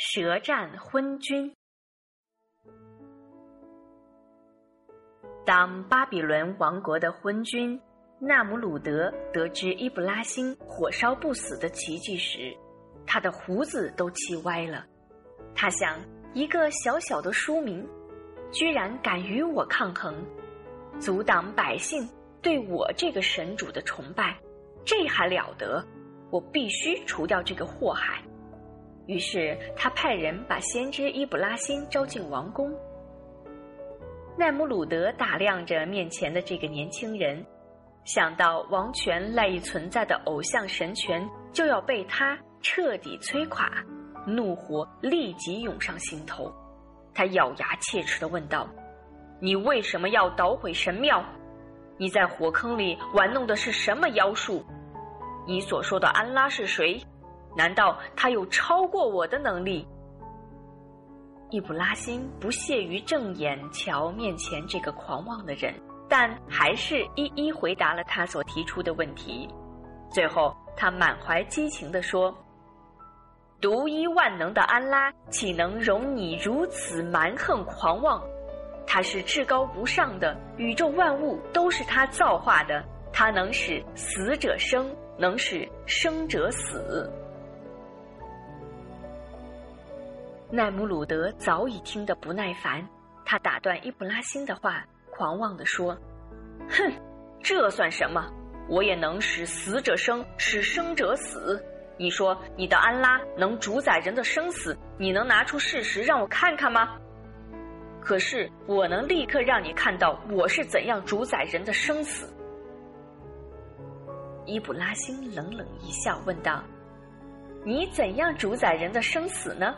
舌战昏君。当巴比伦王国的昏君纳姆鲁德得知伊布拉辛火烧不死的奇迹时，他的胡子都气歪了。他想，一个小小的书民，居然敢与我抗衡，阻挡百姓对我这个神主的崇拜，这还了得！我必须除掉这个祸害。于是他派人把先知伊布拉辛招进王宫。奈姆鲁德打量着面前的这个年轻人，想到王权赖以存在的偶像神权就要被他彻底摧垮，怒火立即涌上心头。他咬牙切齿地问道：“你为什么要捣毁神庙？你在火坑里玩弄的是什么妖术？你所说的安拉是谁？”难道他有超过我的能力？易卜拉欣不屑于正眼瞧面前这个狂妄的人，但还是一一回答了他所提出的问题。最后，他满怀激情地说：“独一万能的安拉，岂能容你如此蛮横狂妄？他是至高无上的，宇宙万物都是他造化的，他能使死者生，能使生者死。”奈姆鲁德早已听得不耐烦，他打断伊布拉辛的话，狂妄地说：“哼，这算什么？我也能使死者生，使生者死。你说你的安拉能主宰人的生死，你能拿出事实让我看看吗？可是我能立刻让你看到我是怎样主宰人的生死。”伊布拉辛冷冷一笑，问道：“你怎样主宰人的生死呢？”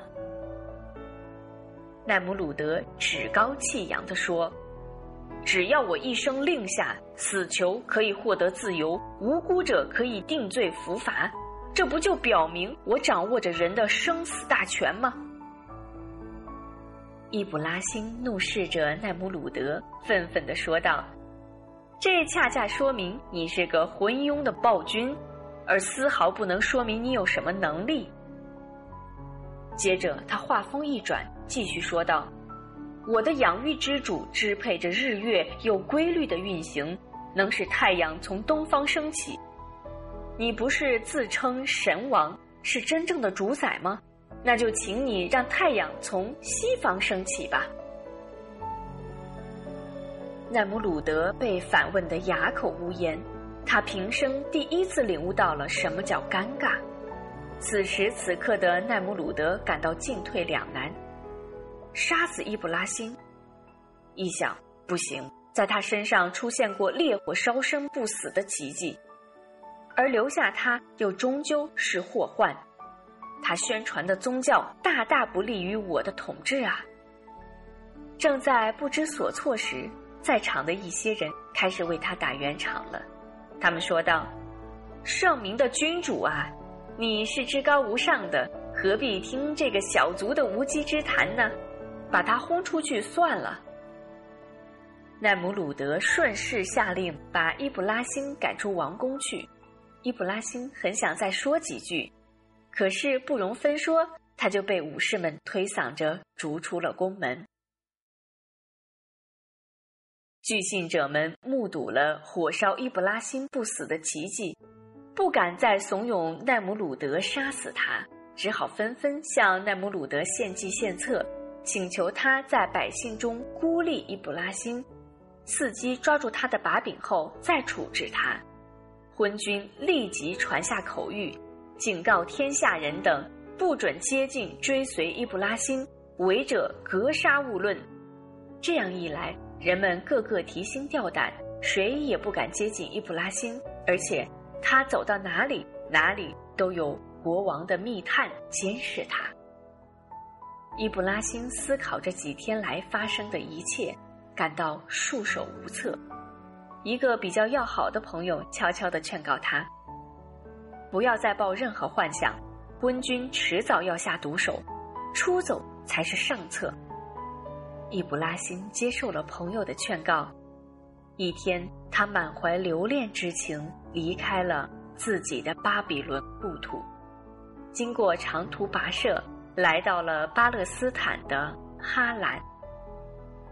奈姆鲁德趾高气扬地说：“只要我一声令下，死囚可以获得自由，无辜者可以定罪伏罚，这不就表明我掌握着人的生死大权吗？”伊布拉辛怒视着奈姆鲁德，愤愤地说道：“这恰恰说明你是个昏庸的暴君，而丝毫不能说明你有什么能力。”接着，他话锋一转。继续说道：“我的养育之主支配着日月有规律的运行，能使太阳从东方升起。你不是自称神王，是真正的主宰吗？那就请你让太阳从西方升起吧。”奈姆鲁德被反问得哑口无言，他平生第一次领悟到了什么叫尴尬。此时此刻的奈姆鲁德感到进退两难。杀死伊布拉辛，一想不行，在他身上出现过烈火烧身不死的奇迹，而留下他又终究是祸患。他宣传的宗教大大不利于我的统治啊！正在不知所措时，在场的一些人开始为他打圆场了。他们说道：“圣明的君主啊，你是至高无上的，何必听这个小卒的无稽之谈呢？”把他轰出去算了。奈姆鲁德顺势下令把伊布拉辛赶出王宫去。伊布拉辛很想再说几句，可是不容分说，他就被武士们推搡着逐出了宫门。据信者们目睹了火烧伊布拉辛不死的奇迹，不敢再怂恿奈姆鲁德杀死他，只好纷纷向奈姆鲁德献计献策。请求他在百姓中孤立伊布拉辛，伺机抓住他的把柄后再处置他。昏君立即传下口谕，警告天下人等不准接近追随伊布拉辛，违者格杀勿论。这样一来，人们个个提心吊胆，谁也不敢接近伊布拉辛，而且他走到哪里，哪里都有国王的密探监视他。伊布拉辛思考着几天来发生的一切，感到束手无策。一个比较要好的朋友悄悄地劝告他：“不要再抱任何幻想，昏君迟早要下毒手，出走才是上策。”伊布拉辛接受了朋友的劝告。一天，他满怀留恋之情离开了自己的巴比伦故土，经过长途跋涉。来到了巴勒斯坦的哈兰。